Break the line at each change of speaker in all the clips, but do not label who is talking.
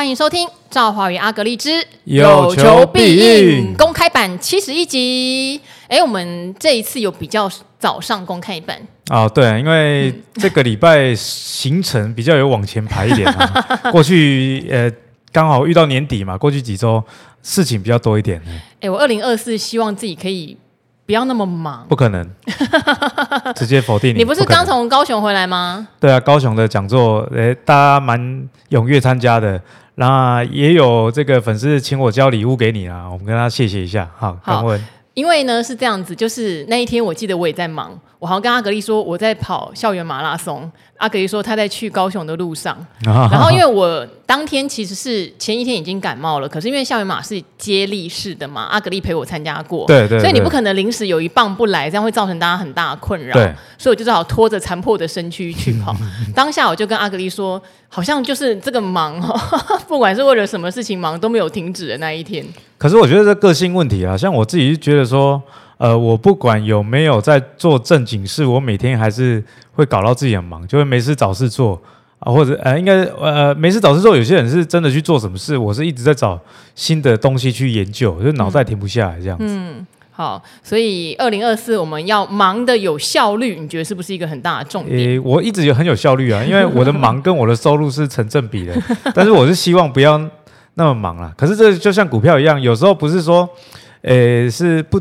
欢迎收听《赵华与阿格力之
有求必应》
公开版七十一集。哎，我们这一次有比较早上公开版
哦，对，因为这个礼拜行程比较有往前排一点啊。过去呃，刚好遇到年底嘛，过去几周事情比较多一点。
哎，我二零二四希望自己可以。不要那么忙，
不可能，直接否定你。
你不是刚从高雄回来吗？
对啊，高雄的讲座，诶，大家蛮踊跃参加的，然后也有这个粉丝请我交礼物给你啦，我们跟他谢谢一下，好，感恩。
因为呢是这样子，就是那一天我记得我也在忙，我好像跟阿格丽说我在跑校园马拉松，阿格丽说他在去高雄的路上，啊、然后因为我当天其实是前一天已经感冒了，可是因为校园马是接力式的嘛，阿格丽陪我参加过，
对对，对，
所以你不可能临时有一棒不来，这样会造成大家很大的困
扰，
所以我就只好拖着残破的身躯去跑。当下我就跟阿格丽说，好像就是这个忙哈，不管是为了什么事情忙都没有停止的那一天。
可是我觉得这个性问题啊，像我自己就觉得说，呃，我不管有没有在做正经事，我每天还是会搞到自己很忙，就会没事找事做啊，或者呃，应该呃没事找事做。有些人是真的去做什么事，我是一直在找新的东西去研究，就脑袋停不下来这样子。
嗯，嗯，好，所以二零二四我们要忙的有效率，你觉得是不是一个很大的重点？
诶，我一直有很有效率啊，因为我的忙跟我的收入是成正比的，但是我是希望不要。那么忙了，可是这就像股票一样，有时候不是说，诶是不，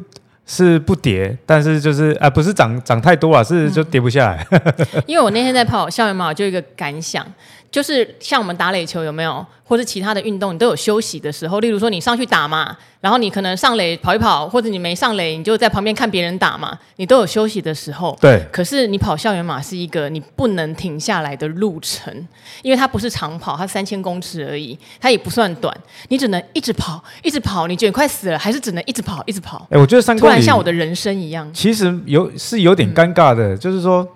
是不跌，但是就是啊，不是涨涨太多了，是就跌不下来。
嗯、因为我那天在跑校园马，就有一个感想。就是像我们打垒球有没有，或者其他的运动，你都有休息的时候。例如说你上去打嘛，然后你可能上垒跑一跑，或者你没上垒，你就在旁边看别人打嘛，你都有休息的时候。
对。
可是你跑校园马是一个你不能停下来的路程，因为它不是长跑，它三千公尺而已，它也不算短，你只能一直跑，一直跑，你觉得快死了，还是只能一直跑，一直跑。
哎，我觉得三公里突然
像我的人生一样。
其实有是有点尴尬的，嗯、就是说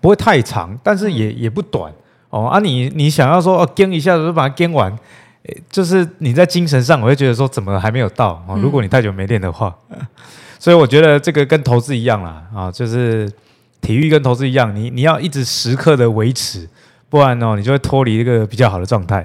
不会太长，但是也也不短。哦啊你，你你想要说哦，跟一下子就把它跟完，就是你在精神上，我会觉得说怎么还没有到哦？如果你太久没练的话，嗯、所以我觉得这个跟投资一样啦，啊，就是体育跟投资一样，你你要一直时刻的维持，不然哦，你就会脱离一个比较好的状态。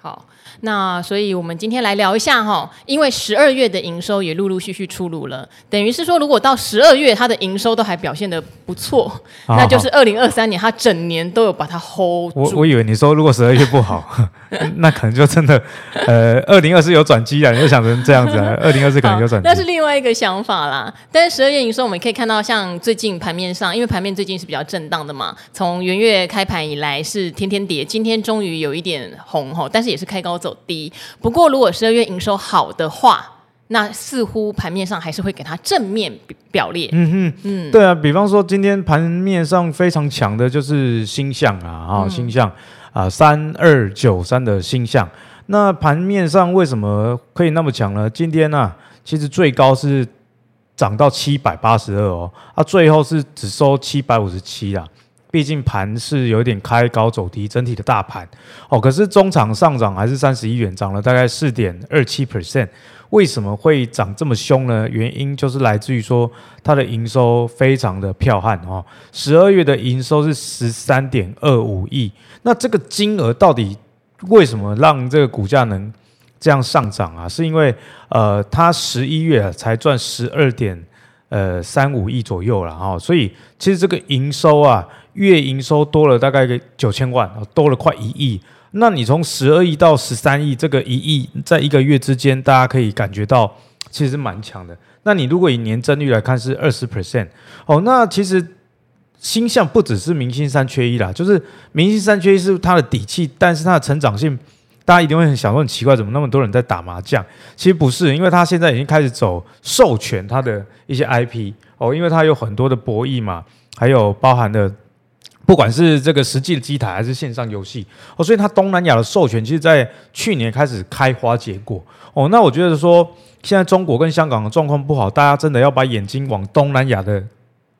好。那所以，我们今天来聊一下哈，因为十二月的营收也陆陆续续出炉了，等于是说，如果到十二月它的营收都还表现的不错，好好那就是二零二三年它整年都有把它 hold 住。
我我以为你说如果十二月不好，那可能就真的呃，二零二四有转机了，你就想成这样子啊，二零二四可能有转机。
那是另外一个想法啦。但是十二月营收我们可以看到，像最近盘面上，因为盘面最近是比较震荡的嘛，从元月开盘以来是天天跌，今天终于有一点红哈，但是也是开高走。低，不过如果十二月营收好的话，那似乎盘面上还是会给它正面表列。嗯哼，
嗯，对啊，比方说今天盘面上非常强的就是星象啊，啊、哦，星象啊，三二九三的星象。那盘面上为什么可以那么强呢？今天呢、啊，其实最高是涨到七百八十二哦，啊，最后是只收七百五十七啦。毕竟盘是有点开高走低，整体的大盘哦，可是中场上涨还是三十一元，涨了大概四点二七 percent。为什么会涨这么凶呢？原因就是来自于说它的营收非常的彪悍哦，十二月的营收是十三点二五亿。那这个金额到底为什么让这个股价能这样上涨啊？是因为呃，它十一月才赚十二点呃三五亿左右了哈，所以其实这个营收啊。月营收多了大概个九千万，多了快一亿。那你从十二亿到十三亿，这个一亿在一个月之间，大家可以感觉到其实蛮强的。那你如果以年增率来看是二十 percent 哦，那其实星象不只是明星三缺一啦，就是明星三缺一是它的底气，但是它的成长性，大家一定会很想说很奇怪，怎么那么多人在打麻将？其实不是，因为它现在已经开始走授权它的一些 IP 哦，因为它有很多的博弈嘛，还有包含的。不管是这个实际的机台还是线上游戏哦，所以它东南亚的授权，其实在去年开始开花结果哦。那我觉得说，现在中国跟香港的状况不好，大家真的要把眼睛往东南亚的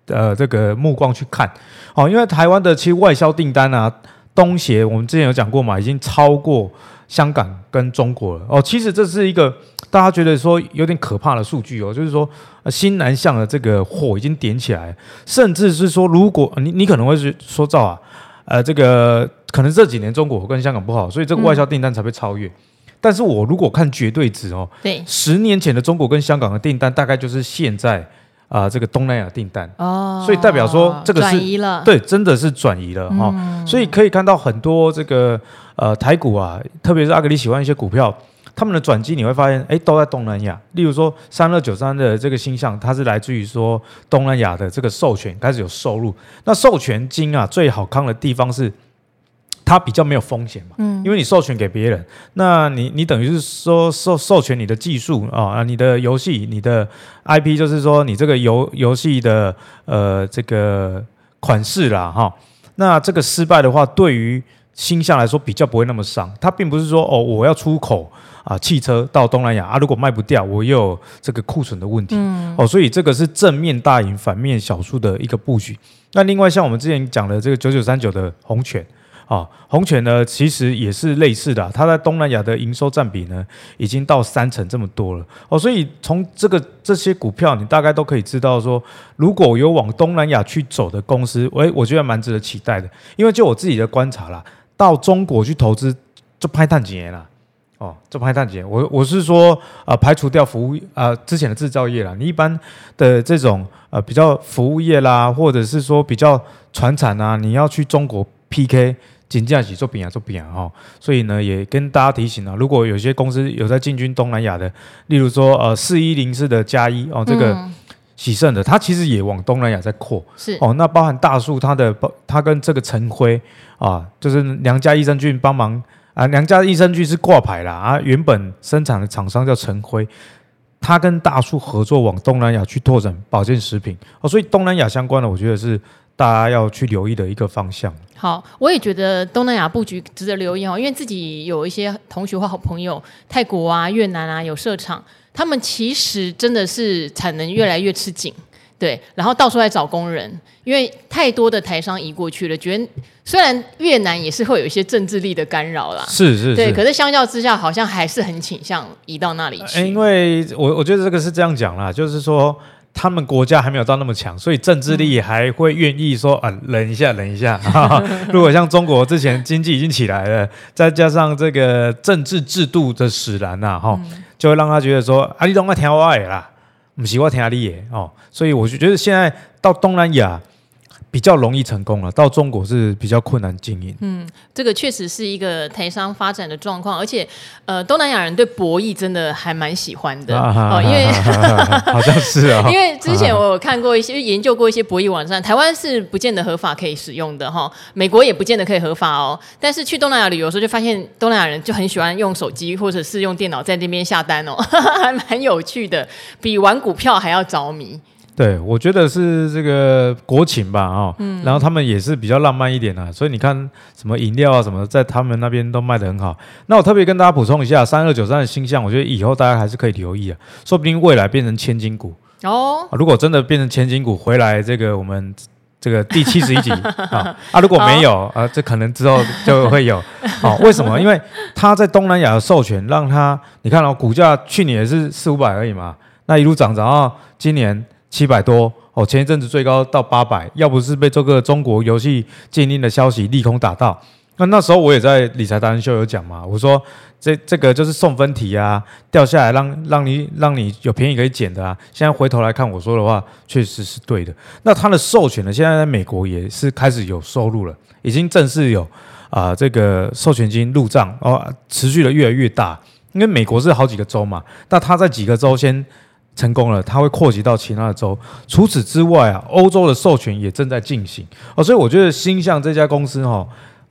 呃这个目光去看哦，因为台湾的其实外销订单啊，东协我们之前有讲过嘛，已经超过香港跟中国了哦。其实这是一个。大家觉得说有点可怕的数据哦，就是说新南向的这个火已经点起来，甚至是说，如果你你可能会说赵啊，呃，这个可能这几年中国跟香港不好，所以这个外销订单才被超越。嗯、但是我如果看绝对值哦，
对，
十年前的中国跟香港的订单大概就是现在啊、呃、这个东南亚订单哦，所以代表说这个是
转移了，
对，真的是转移了哈、嗯哦。所以可以看到很多这个呃台股啊，特别是阿格里喜欢一些股票。他们的转机你会发现，哎，都在东南亚。例如说，三二九三的这个星象，它是来自于说东南亚的这个授权开始有收入。那授权金啊，最好康的地方是它比较没有风险嘛，嗯，因为你授权给别人，那你你等于是说授授权你的技术啊，你的游戏，你的 IP，就是说你这个游游戏的呃这个款式啦，哈。那这个失败的话，对于星象来说比较不会那么伤。它并不是说哦，我要出口。啊，汽车到东南亚啊，如果卖不掉，我又有这个库存的问题，嗯、哦，所以这个是正面大赢，反面小输的一个布局。那另外像我们之前讲的这个九九三九的红犬啊，红犬呢其实也是类似的、啊，它在东南亚的营收占比呢已经到三成这么多了哦，所以从这个这些股票，你大概都可以知道说，如果有往东南亚去走的公司，诶我觉得蛮值得期待的，因为就我自己的观察啦，到中国去投资就拍碳几年了。哦，这拍碳减，我我是说、呃，排除掉服务、呃、之前的制造业啦，你一般的这种呃比较服务业啦，或者是说比较传产啊，你要去中国 PK，竞价起做饼啊做饼啊哈，所以呢也跟大家提醒啊，如果有些公司有在进军东南亚的，例如说呃四一零四的加一哦，这个喜盛的，它其实也往东南亚在扩，
是
哦，那包含大树它的它跟这个陈辉啊，就是娘家益生菌帮忙。啊，娘家益生菌是挂牌啦啊，原本生产的厂商叫陈辉，他跟大树合作往东南亚去拓展保健食品哦，所以东南亚相关的，我觉得是大家要去留意的一个方向。
好，我也觉得东南亚布局值得留意哦，因为自己有一些同学或好朋友，泰国啊、越南啊有设厂，他们其实真的是产能越来越吃紧。嗯对，然后到处来找工人，因为太多的台商移过去了。觉得虽然越南也是会有一些政治力的干扰啦，
是是是，
对，可是相较之下，好像还是很倾向移到那里去。
因为我我觉得这个是这样讲啦，就是说他们国家还没有到那么强，所以政治力还会愿意说啊，忍一下，忍一下。如果像中国之前经济已经起来了，再加上这个政治制度的使然呐，哈，就会让他觉得说啊，你拢要听我的啦。不是我听你的哦，所以我就觉得现在到东南亚。比较容易成功了，到中国是比较困难经营。
嗯，这个确实是一个台商发展的状况，而且呃，东南亚人对博弈真的还蛮喜欢的哦，因为
好像是啊，
因为之前我有看过一些研究过一些博弈网站，台湾是不见得合法可以使用的哈，美国也不见得可以合法哦。但是去东南亚旅游的时候，就发现东南亚人就很喜欢用手机或者是用电脑在那边下单哦，还蛮有趣的，比玩股票还要着迷。
对，我觉得是这个国情吧，哦，嗯，然后他们也是比较浪漫一点啊，所以你看什么饮料啊什么，在他们那边都卖得很好。那我特别跟大家补充一下，三二九三的星象，我觉得以后大家还是可以留意啊，说不定未来变成千金股哦。如果真的变成千金股回来，这个我们这个第七十一集 啊啊，如果没有啊，这可能之后就会有。好，为什么？因为他在东南亚的授权，让他你看哦，股价去年也是四五百而已嘛，那一路涨涨到，今年。七百多哦，前一阵子最高到八百，要不是被这个中国游戏禁令的消息利空打到，那那时候我也在理财达人秀有讲嘛，我说这这个就是送分题啊，掉下来让让你让你有便宜可以捡的啊。现在回头来看我说的话，确实是对的。那它的授权呢，现在在美国也是开始有收入了，已经正式有啊、这个授权金入账哦，持续的越来越大，因为美国是好几个州嘛，那它在几个州先。成功了，它会扩及到其他的州。除此之外啊，欧洲的授权也正在进行哦，所以我觉得星象这家公司哈、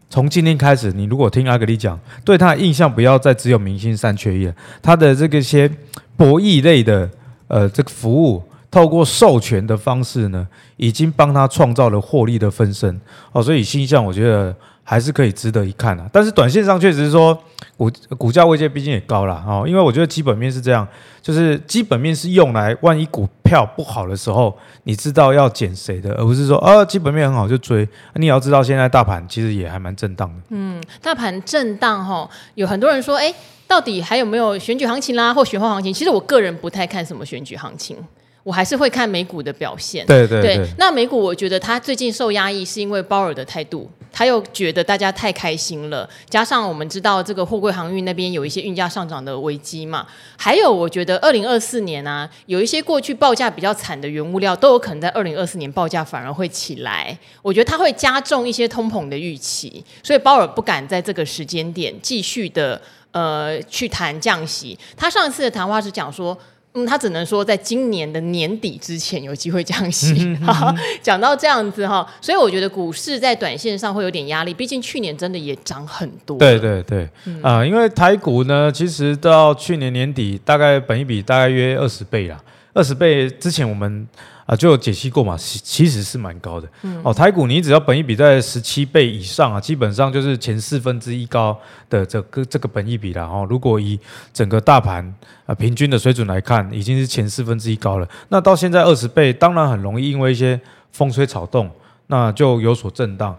从今天开始，你如果听阿格里讲，对他的印象不要再只有明星三缺一了，他的这个些博弈类的呃这个服务，透过授权的方式呢，已经帮他创造了获利的分身哦，所以星象我觉得。还是可以值得一看啊，但是短线上确实是说股股价位阶毕竟也高了哦，因为我觉得基本面是这样，就是基本面是用来万一股票不好的时候，你知道要减谁的，而不是说啊基本面很好就追。你也要知道现在大盘其实也还蛮震荡的。
嗯，大盘震荡哈，有很多人说，哎，到底还有没有选举行情啦，或选后行情？其实我个人不太看什么选举行情。我还是会看美股的表现。
对对对，
对。那美股，我觉得它最近受压抑，是因为鲍尔的态度他又觉得大家太开心了，加上我们知道这个货柜航运那边有一些运价上涨的危机嘛，还有我觉得二零二四年啊，有一些过去报价比较惨的原物料都有可能在二零二四年报价反而会起来，我觉得它会加重一些通膨的预期，所以鲍尔不敢在这个时间点继续的呃去谈降息。他上次的谈话是讲说。嗯，他只能说在今年的年底之前有机会降息。讲到这样子哈，所以我觉得股市在短线上会有点压力，毕竟去年真的也涨很多。
对对对，啊、嗯呃，因为台股呢，其实到去年年底大概本一比大概约二十倍啦，二十倍之前我们。啊，就有解析过嘛，其其实是蛮高的。嗯、哦，台股你只要本益比在十七倍以上啊，基本上就是前四分之一高的这个这个本益比了哈、哦。如果以整个大盘啊平均的水准来看，已经是前四分之一高了。那到现在二十倍，当然很容易因为一些风吹草动，那就有所震荡。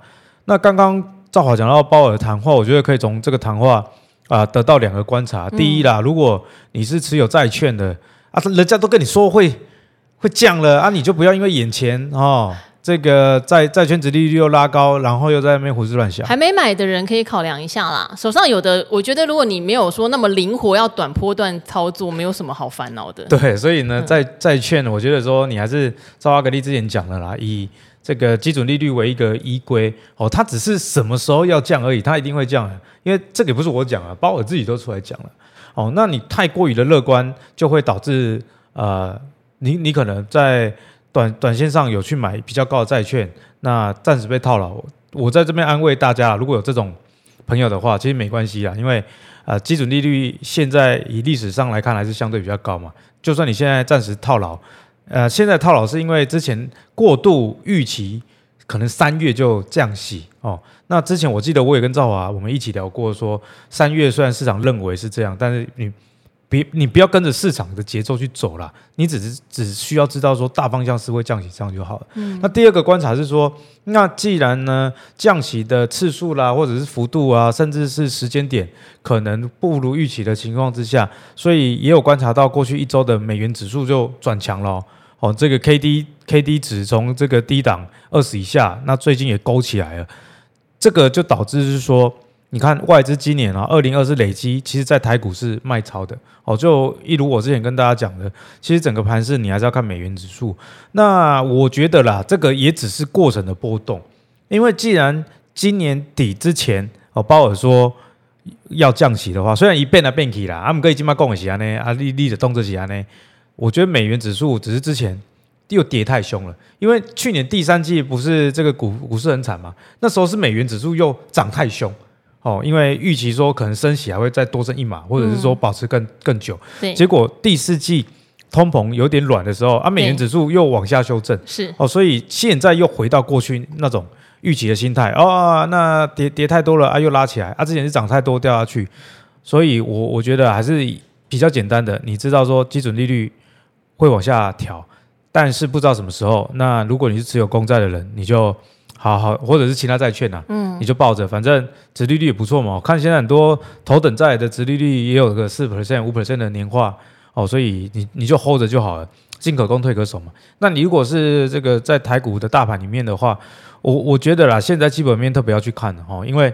那刚刚赵华讲到鲍尔谈话，我觉得可以从这个谈话啊得到两个观察。第一啦，如果你是持有债券的啊，人家都跟你说会。会降了啊！你就不要因为眼前哦，这个债债券殖利率又拉高，然后又在那边胡思乱想。
还没买的人可以考量一下啦。手上有的，我觉得如果你没有说那么灵活，要短波段操作，没有什么好烦恼的。
对，所以呢，债债券，我觉得说你还是照阿格力之前讲的啦，以这个基准利率为一个依归哦，它只是什么时候要降而已，它一定会降的，因为这个也不是我讲啊，包我自己都出来讲了哦。那你太过于的乐观，就会导致呃。你你可能在短短线上有去买比较高的债券，那暂时被套牢。我在这边安慰大家，如果有这种朋友的话，其实没关系啊，因为呃基准利率现在以历史上来看还是相对比较高嘛。就算你现在暂时套牢，呃，现在套牢是因为之前过度预期可能三月就降息哦。那之前我记得我也跟赵华我们一起聊过，说三月虽然市场认为是这样，但是你。别，你不要跟着市场的节奏去走啦，你只是只需要知道说大方向是会降息，这样就好了。嗯。那第二个观察是说，那既然呢降息的次数啦，或者是幅度啊，甚至是时间点，可能不如预期的情况之下，所以也有观察到过去一周的美元指数就转强了。哦，这个 K D K D 值从这个低档二十以下，那最近也勾起来了，这个就导致是说。你看外资今年啊，二零二四累积，其实在台股是卖超的哦。就一如我之前跟大家讲的，其实整个盘势你还是要看美元指数。那我觉得啦，这个也只是过程的波动，因为既然今年底之前哦，鲍尔说要降息的话，虽然一变来变去啦，啊，们可以今麦讲一下呢，啊，利利的动作起来呢，我觉得美元指数只是之前又跌太凶了，因为去年第三季不是这个股股市很惨嘛，那时候是美元指数又涨太凶。哦，因为预期说可能升息还会再多升一码，或者是说保持更、嗯、更久。对。结果第四季通膨有点软的时候，啊，美元指数又往下修正。是。哦，所以现在又回到过去那种预期的心态。哦，那跌跌太多了啊，又拉起来啊，之前是涨太多掉下去。所以我我觉得还是比较简单的，你知道说基准利率会往下调，但是不知道什么时候。那如果你是持有公债的人，你就。好好，或者是其他债券呐、啊，嗯，你就抱着，反正殖利率也不错嘛。我看现在很多头等债的殖利率也有个四 percent、五 percent 的年化哦，所以你你就 hold 着就好了，进可攻退可守嘛。那你如果是这个在台股的大盘里面的话，我我觉得啦，现在基本面特别要去看哦，因为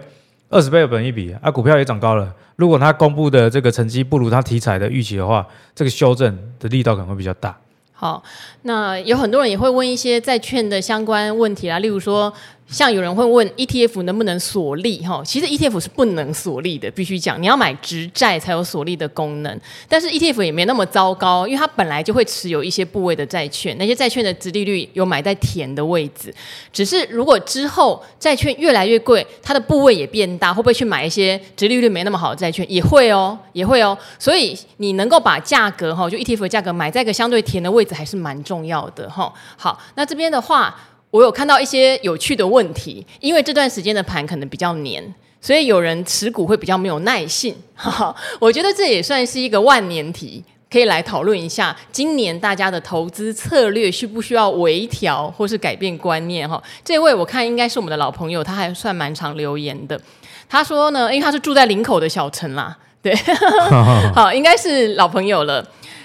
二十倍的本一比啊，股票也涨高了。如果它公布的这个成绩不如它题材的预期的话，这个修正的力道可能会比较大。
好，那有很多人也会问一些债券的相关问题啦，例如说。像有人会问 ETF 能不能锁利哈，其实 ETF 是不能锁利的，必须讲你要买直债才有锁利的功能。但是 ETF 也没那么糟糕，因为它本来就会持有一些部位的债券，那些债券的殖利率有买在甜的位置。只是如果之后债券越来越贵，它的部位也变大，会不会去买一些殖利率没那么好的债券？也会哦，也会哦。所以你能够把价格哈，就 ETF 的价格买在一个相对甜的位置，还是蛮重要的哈。好，那这边的话。我有看到一些有趣的问题，因为这段时间的盘可能比较黏，所以有人持股会比较没有耐性。哈哈，我觉得这也算是一个万年题，可以来讨论一下，今年大家的投资策略需不需要微调或是改变观念？哈，这位我看应该是我们的老朋友，他还算蛮常留言的。他说呢，因为他是住在林口的小陈啦，对，好，应该是老朋友了。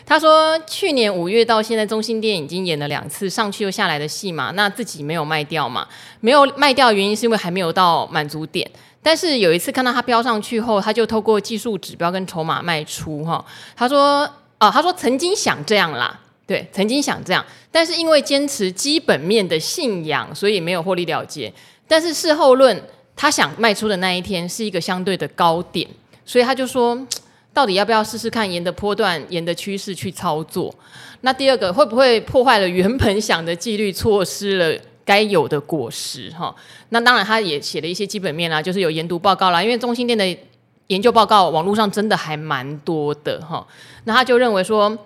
他说去年五月到现在，中心店已经演了两次上去又下来的戏嘛，那自己没有卖掉嘛？没有卖掉原因是因为还没有到满足点。但是有一次看到他飙上去后，他就透过技术指标跟筹码卖出哈。他说啊，他说曾经想这样啦，对，曾经想这样，但是因为坚持基本面的信仰，所以没有获利了结。但是事后论，他想卖出的那一天是一个相对的高点，所以他就说，到底要不要试试看沿着波段、沿着趋势去操作？那第二个会不会破坏了原本想的纪律，错失了？该有的果实哈，那当然他也写了一些基本面啦，就是有研读报告啦。因为中心店的研究报告网络上真的还蛮多的哈。那他就认为说，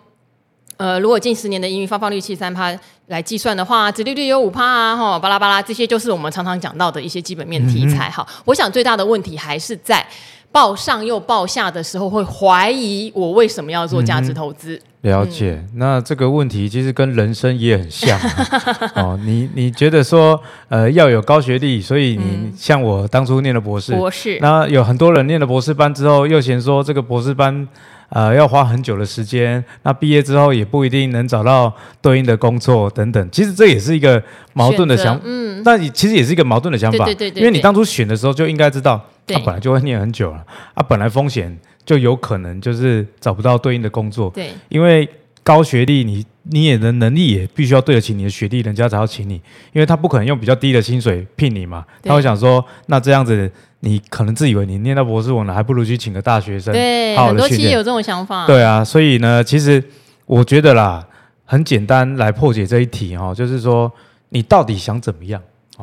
呃，如果近十年的盈余发放率七三趴来计算的话，殖利率有五趴啊哈，巴拉巴拉这些就是我们常常讲到的一些基本面题材哈。我想最大的问题还是在报上又报下的时候会怀疑我为什么要做价值投资。
了解，嗯、那这个问题其实跟人生也很像、啊、哦。你你觉得说，呃，要有高学历，所以你像我当初念了博士，博士，那有很多人念了博士班之后，又嫌说这个博士班，呃，要花很久的时间，那毕业之后也不一定能找到对应的工作等等。其实这也是一个矛盾的想，嗯，但其实也是一个矛盾的想法，对对对，对，对，因为你当初选的时候就应该知道，他、啊、本来就会念很久了，啊，本来风险。就有可能就是找不到对应的工作，对，因为高学历，你你也的能力也必须要对得起你的学历，人家才要请你，因为他不可能用比较低的薪水聘你嘛，他会想说，那这样子你可能自以为你念到博士文了，还不如去请个大学生，
对，好好很多企业有这种想法，
对啊，所以呢，其实我觉得啦，很简单来破解这一题哈，就是说你到底想怎么样？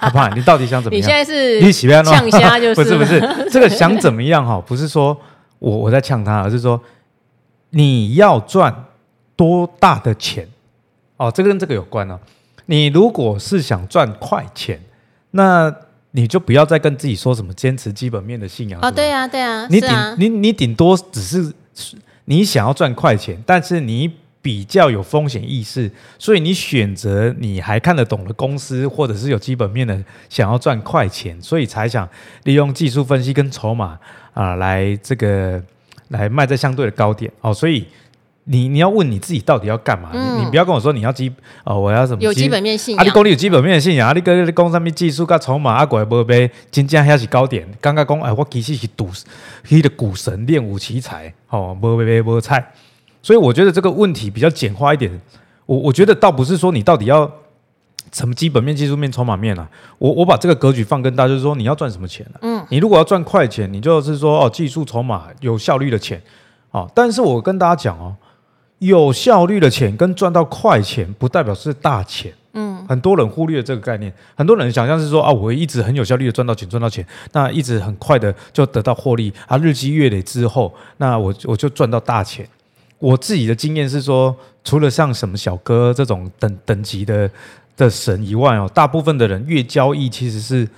阿胖，你到底想怎么样？
你现在是你喜欢呛虾就是？
不是不是，这个想怎么样哈？不是说我我在呛他，而是说你要赚多大的钱哦？这个跟这个有关哦。你如果是想赚快钱，那你就不要再跟自己说什么坚持基本面的信仰
哦。对呀对呀，
你顶你你顶多只是你想要赚快钱，但是你。比较有风险意识，所以你选择你还看得懂的公司，或者是有基本面的，想要赚快钱，所以才想利用技术分析跟筹码啊，来这个来卖在相对的高点哦。所以你你要问你自己到底要干嘛？嗯、你你不要跟我说你要基哦，我要什么？
有基本面信仰。
啊，你讲你有基本面的信仰，啊，你跟你讲什么技术跟筹码啊，过来无呗，真正还是高点。刚刚讲哎，我其实是赌，迄个股神练武奇才哦，无呗无菜。所以我觉得这个问题比较简化一点，我我觉得倒不是说你到底要什么基本面、技术面、筹码面啊，我我把这个格局放更大，就是说你要赚什么钱啊？嗯，你如果要赚快钱，你就是说哦，技术、筹码有效率的钱，哦，但是我跟大家讲哦，有效率的钱跟赚到快钱不代表是大钱，嗯，很多人忽略了这个概念，很多人想象是说啊，我一直很有效率的赚到钱，赚到钱，那一直很快的就得到获利，啊，日积月累之后，那我我就赚到大钱。我自己的经验是说，除了像什么小哥这种等等级的的神以外哦，大部分的人越交易其实是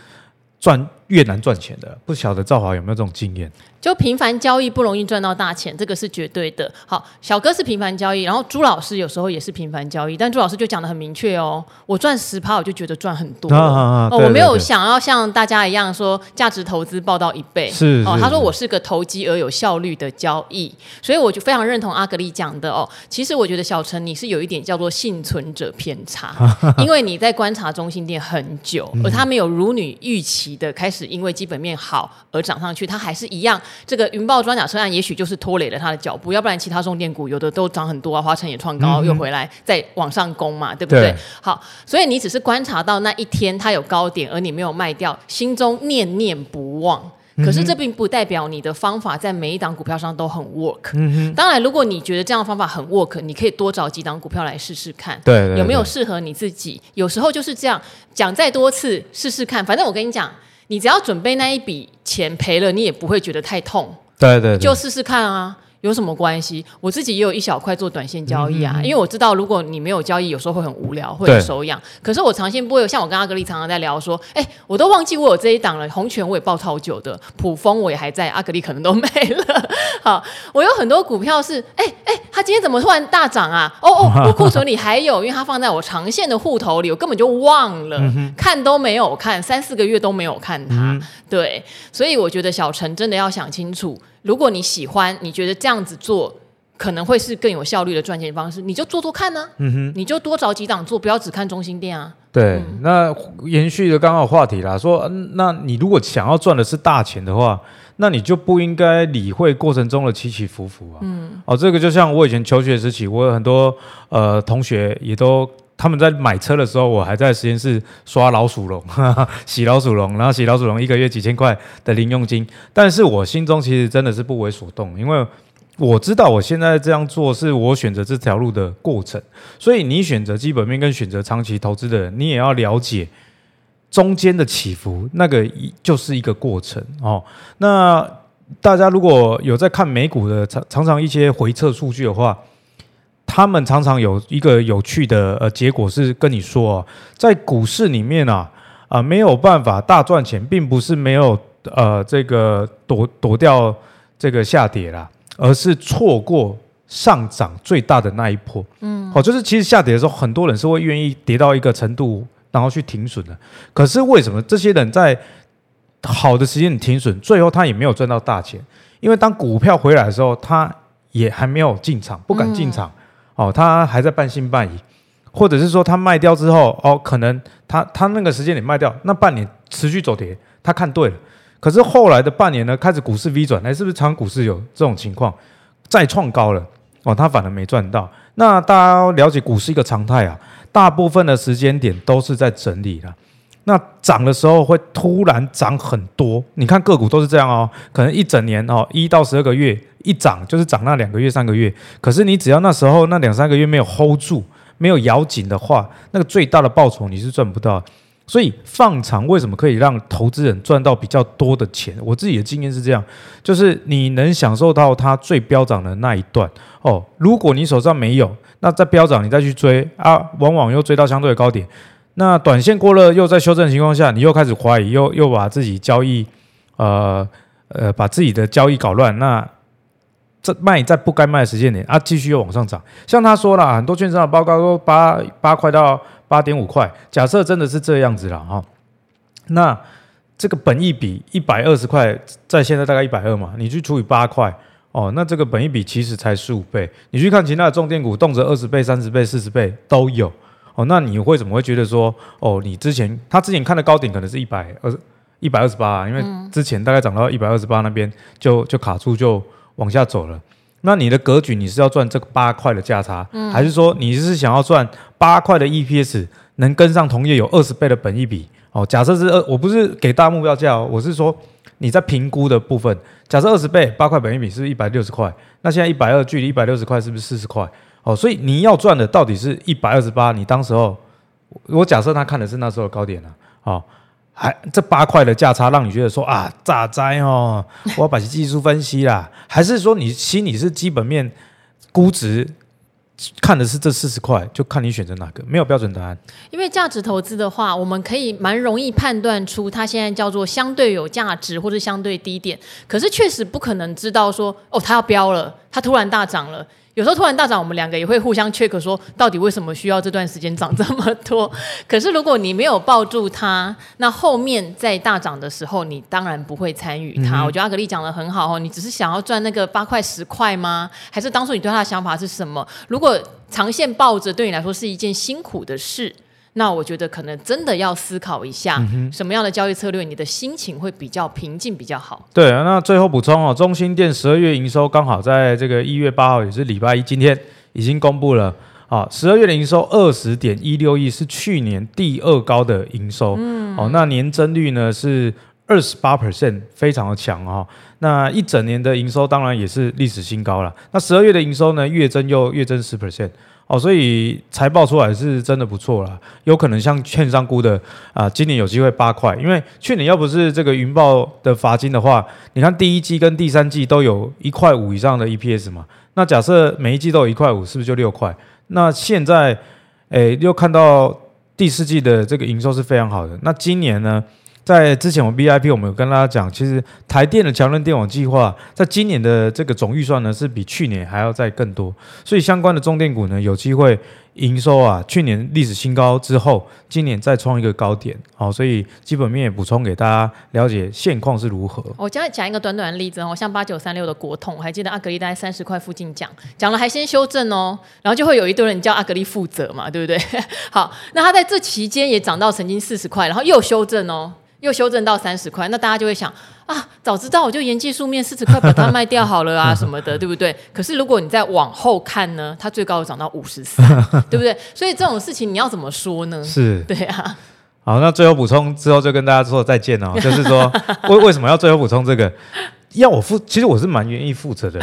赚越难赚钱的。不晓得赵华有没有这种经验？
就频繁交易不容易赚到大钱，这个是绝对的。好，小哥是频繁交易，然后朱老师有时候也是频繁交易，但朱老师就讲的很明确哦，我赚十趴我就觉得赚很多，哦我没有想要像大家一样说价值投资报到一倍，是哦，他说我是个投机而有效率的交易，所以我就非常认同阿格力讲的哦。其实我觉得小陈你是有一点叫做幸存者偏差，因为你在观察中心店很久，而他没有如你预期的开始因为基本面好而涨上去，它还是一样。这个云豹装甲车案也许就是拖累了它的脚步，要不然其他重电股有的都涨很多啊，华晨也创高，嗯、又回来再往上攻嘛，对不对？对好，所以你只是观察到那一天它有高点，而你没有卖掉，心中念念不忘。可是这并不代表你的方法在每一档股票上都很 work。嗯。当然，如果你觉得这样的方法很 work，你可以多找几档股票来试试看，对，对，对，有没有适合你自己？有时候就是这样，讲再多次试试看，反正我跟你讲。你只要准备那一笔钱赔了，你也不会觉得太痛。对对，对，就试试看啊。有什么关系？我自己也有一小块做短线交易啊，嗯嗯，因为我知道如果你没有交易，有时候会很无聊，会很手痒。可是我长线不会有，像我跟阿格力常常在聊说，哎，我都忘记我有这一档了。红泉我也抱超久的，普丰我也还在，阿格力可能都没了。好，我有很多股票是，哎哎，它今天怎么突然大涨啊？哦哦，我库存里还有，因为它放在我长线的户头里，我根本就忘了，嗯、看都没有看，三四个月都没有看它。嗯、对，所以我觉得小陈真的要想清楚。如果你喜欢，你觉得这样子做可能会是更有效率的赚钱方式，你就做做看呢、啊。嗯哼，你就多找几档做，不要只看中心店啊。
对，嗯、那延续的刚好话题啦，说，那你如果想要赚的是大钱的话，那你就不应该理会过程中的起起伏伏啊。嗯，哦，这个就像我以前求学时期，我有很多呃同学也都。他们在买车的时候，我还在实验室刷老鼠笼，洗老鼠笼，然后洗老鼠笼一个月几千块的零用金。但是我心中其实真的是不为所动，因为我知道我现在这样做是我选择这条路的过程。所以你选择基本面跟选择长期投资的人，你也要了解中间的起伏，那个就是一个过程哦。那大家如果有在看美股的，常常常一些回测数据的话。他们常常有一个有趣的呃结果是跟你说，哦在股市里面啊啊、呃、没有办法大赚钱，并不是没有呃这个躲躲掉这个下跌啦，而是错过上涨最大的那一波。嗯，好，就是其实下跌的时候，很多人是会愿意跌到一个程度，然后去停损的。可是为什么这些人在好的时间停损，最后他也没有赚到大钱？因为当股票回来的时候，他也还没有进场，不敢进场。嗯哦，他还在半信半疑，或者是说他卖掉之后，哦，可能他他那个时间点卖掉，那半年持续走跌，他看对了。可是后来的半年呢，开始股市 V 转，哎，是不是长股市有这种情况？再创高了，哦，他反而没赚到。那大家了解股市一个常态啊，大部分的时间点都是在整理了。那涨的时候会突然涨很多，你看个股都是这样哦，可能一整年哦，一到十二个月一涨就是涨那两个月三个月，可是你只要那时候那两三个月没有 hold 住，没有咬紧的话，那个最大的报酬你是赚不到。所以放长为什么可以让投资人赚到比较多的钱？我自己的经验是这样，就是你能享受到它最飙涨的那一段哦。如果你手上没有，那在飙涨你再去追啊，往往又追到相对的高点。那短线过热又在修正的情况下，你又开始怀疑，又又把自己交易，呃呃，把自己的交易搞乱。那这卖在不该卖的时间点啊，继续又往上涨。像他说了，很多券商的报告都八八块到八点五块。假设真的是这样子了哈，那这个本益比一百二十块，在现在大概一百二嘛，你去除以八块哦，那这个本一比其实才十五倍。你去看其他的重电股，动辄二十倍、三十倍、四十倍都有。哦，那你会怎么会觉得说，哦，你之前他之前看的高点可能是一百二一百二十八，因为之前大概涨到一百二十八那边就就卡住就往下走了。那你的格局你是要赚这个八块的价差，嗯、还是说你是想要赚八块的 EPS 能跟上同业有二十倍的本益比？哦，假设是二，我不是给大目标价哦，我是说你在评估的部分，假设二十倍八块本益比是一百六十块，那现在一百二距离一百六十块是不是四十块？哦，所以你要赚的到底是一百二十八？你当时候，我假设他看的是那时候的高点呢？哦，还这八块的价差让你觉得说啊，咋灾哦？我要把技术分析啦，还是说你心里是基本面估值看的是这四十块？就看你选择哪个，没有标准答案。
因为价值投资的话，我们可以蛮容易判断出它现在叫做相对有价值或者相对低点，可是确实不可能知道说哦，它要飙了，它突然大涨了。有时候突然大涨，我们两个也会互相 check 说，到底为什么需要这段时间涨这么多？可是如果你没有抱住它，那后面在大涨的时候，你当然不会参与它。嗯、我觉得阿格力讲的很好哦，你只是想要赚那个八块十块吗？还是当初你对他的想法是什么？如果长线抱着对你来说是一件辛苦的事。那我觉得可能真的要思考一下，什么样的交易策略，你的心情会比较平静比较好。
对啊，那最后补充哦，中心店十二月营收刚好在这个一月八号，也是礼拜一，今天已经公布了啊，十二月的营收二十点一六亿，是去年第二高的营收。嗯，哦，那年增率呢是二十八 percent，非常的强哦。那一整年的营收当然也是历史新高了。那十二月的营收呢，月增又月增十 percent。哦，所以财报出来是真的不错啦，有可能像券商估的啊，今年有机会八块，因为去年要不是这个云豹的罚金的话，你看第一季跟第三季都有一块五以上的 EPS 嘛，那假设每一季都有一块五，是不是就六块？那现在，诶，又看到第四季的这个营收是非常好的，那今年呢？在之前我们 VIP 我们有跟大家讲，其实台电的强韧电网计划在今年的这个总预算呢是比去年还要再更多，所以相关的中电股呢有机会营收啊，去年历史新高之后，今年再创一个高点，好、所以基本面也补充给大家了解现况是如何。
我讲讲一个短短的例子哦，像八九三六的国统，我还记得阿格力大概三十块附近讲，讲了还先修正哦，然后就会有一堆人叫阿格力负责嘛，对不对？好，那他在这期间也涨到曾经四十块，然后又修正哦。又修正到三十块，那大家就会想啊，早知道我就沿技术面四十块把它卖掉好了啊，什么的，对不对？可是如果你再往后看呢，它最高涨到五十三，对不对？所以这种事情你要怎么说呢？
是，
对啊。
好，那最后补充之后就跟大家说再见哦。就是说，为为什么要最后补充这个？要我负，其实我是蛮愿意负责的，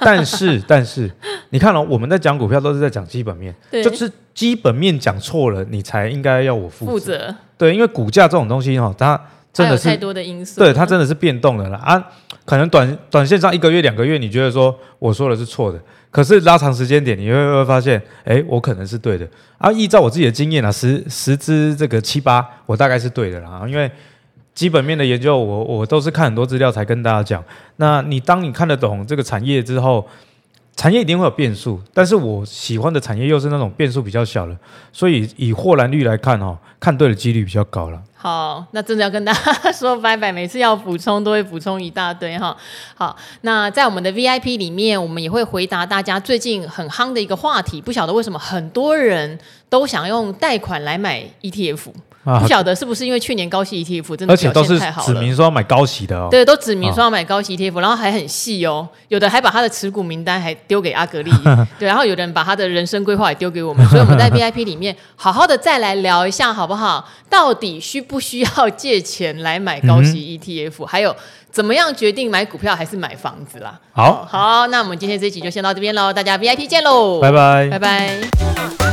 但是但是，你看哦，我们在讲股票都是在讲基本面，
对
就是基本面讲错了，你才应该要我负责。
负责。
对，因为股价这种东西哈，它真的是
太多的因素，
对，它真的是变动的啦啊，可能短短线上一个月两个月，你觉得说我说的是错的，可是拉长时间点，你会会发现，哎，我可能是对的啊。依照我自己的经验啊，十十只这个七八，我大概是对的啦，因为。基本面的研究我，我我都是看很多资料才跟大家讲。那你当你看得懂这个产业之后，产业一定会有变数，但是我喜欢的产业又是那种变数比较小的，所以以获蓝率来看哦，看对的几率比较高了。
好，那真的要跟大家说拜拜，每次要补充都会补充一大堆哈。好，那在我们的 VIP 里面，我们也会回答大家最近很夯的一个话题，不晓得为什么很多人都想用贷款来买 ETF。不晓得是不是因为去年高息 ETF 真的表现太好了，
而且都是指明说要买高息的哦。
对，都指明说要买高息 ETF，然后还很细哦，有的还把他的持股名单还丢给阿格力，对，然后有的人把他的人生规划也丢给我们，所以我们在 VIP 里面 好好的再来聊一下好不好？到底需不需要借钱来买高息 ETF？还有怎么样决定买股票还是买房子啦？
好，
好，那我们今天这一集就先到这边喽，大家 VIP 见喽，
拜拜，
拜拜。